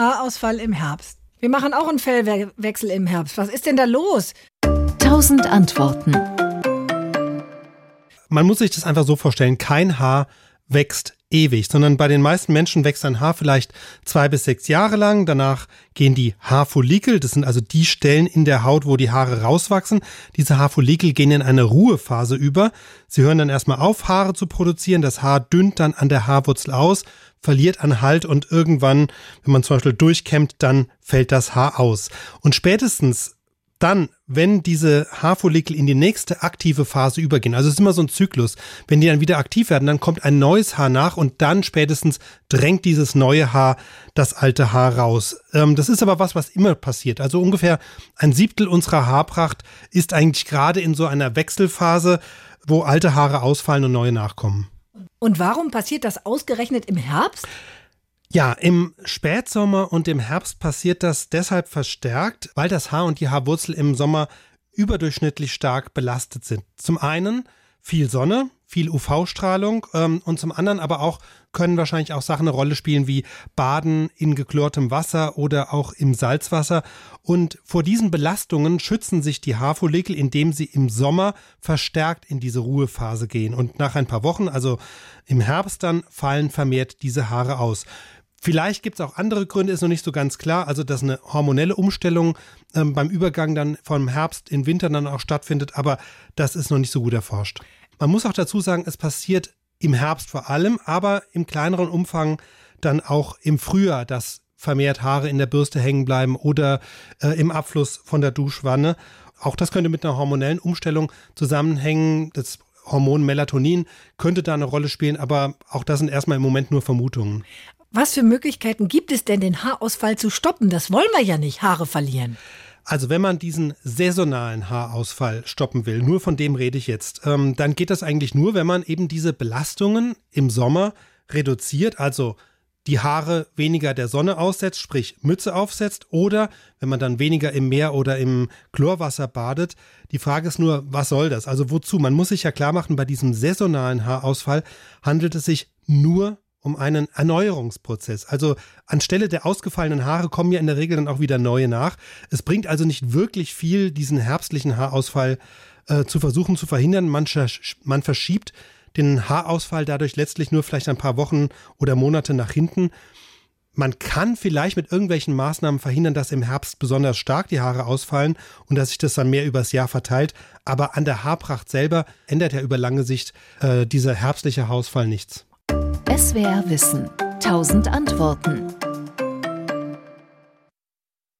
Haarausfall im Herbst. Wir machen auch einen Fellwechsel im Herbst. Was ist denn da los? Tausend Antworten. Man muss sich das einfach so vorstellen. Kein Haar wächst ewig, sondern bei den meisten Menschen wächst ein Haar vielleicht zwei bis sechs Jahre lang. Danach gehen die Haarfollikel, das sind also die Stellen in der Haut, wo die Haare rauswachsen. Diese Haarfollikel gehen in eine Ruhephase über. Sie hören dann erstmal auf, Haare zu produzieren. Das Haar dünnt dann an der Haarwurzel aus, verliert an Halt und irgendwann, wenn man zum Beispiel durchkämmt, dann fällt das Haar aus. Und spätestens dann, wenn diese Haarfollikel in die nächste aktive Phase übergehen, also es ist immer so ein Zyklus, wenn die dann wieder aktiv werden, dann kommt ein neues Haar nach und dann spätestens drängt dieses neue Haar das alte Haar raus. Ähm, das ist aber was, was immer passiert. Also ungefähr ein Siebtel unserer Haarpracht ist eigentlich gerade in so einer Wechselphase, wo alte Haare ausfallen und neue nachkommen. Und warum passiert das ausgerechnet im Herbst? Ja, im Spätsommer und im Herbst passiert das deshalb verstärkt, weil das Haar und die Haarwurzel im Sommer überdurchschnittlich stark belastet sind. Zum einen viel Sonne, viel UV-Strahlung ähm, und zum anderen aber auch können wahrscheinlich auch Sachen eine Rolle spielen wie Baden in geklortem Wasser oder auch im Salzwasser. Und vor diesen Belastungen schützen sich die Haarfollikel, indem sie im Sommer verstärkt in diese Ruhephase gehen. Und nach ein paar Wochen, also im Herbst dann, fallen vermehrt diese Haare aus. Vielleicht gibt es auch andere Gründe, ist noch nicht so ganz klar. Also, dass eine hormonelle Umstellung ähm, beim Übergang dann vom Herbst in Winter dann auch stattfindet, aber das ist noch nicht so gut erforscht. Man muss auch dazu sagen, es passiert im Herbst vor allem, aber im kleineren Umfang dann auch im Frühjahr, dass vermehrt Haare in der Bürste hängen bleiben oder äh, im Abfluss von der Duschwanne. Auch das könnte mit einer hormonellen Umstellung zusammenhängen. Das Hormon Melatonin könnte da eine Rolle spielen, aber auch das sind erstmal im Moment nur Vermutungen. Was für Möglichkeiten gibt es denn, den Haarausfall zu stoppen? Das wollen wir ja nicht, Haare verlieren. Also wenn man diesen saisonalen Haarausfall stoppen will, nur von dem rede ich jetzt, ähm, dann geht das eigentlich nur, wenn man eben diese Belastungen im Sommer reduziert, also die Haare weniger der Sonne aussetzt, sprich Mütze aufsetzt, oder wenn man dann weniger im Meer oder im Chlorwasser badet. Die Frage ist nur, was soll das? Also wozu? Man muss sich ja klar machen, bei diesem saisonalen Haarausfall handelt es sich nur um einen Erneuerungsprozess. Also anstelle der ausgefallenen Haare kommen ja in der Regel dann auch wieder neue nach. Es bringt also nicht wirklich viel, diesen herbstlichen Haarausfall äh, zu versuchen zu verhindern. Man, man verschiebt den Haarausfall dadurch letztlich nur vielleicht ein paar Wochen oder Monate nach hinten. Man kann vielleicht mit irgendwelchen Maßnahmen verhindern, dass im Herbst besonders stark die Haare ausfallen und dass sich das dann mehr übers Jahr verteilt. Aber an der Haarpracht selber ändert ja über lange Sicht äh, dieser herbstliche Haarausfall nichts. SWR Wissen. 1000 Antworten.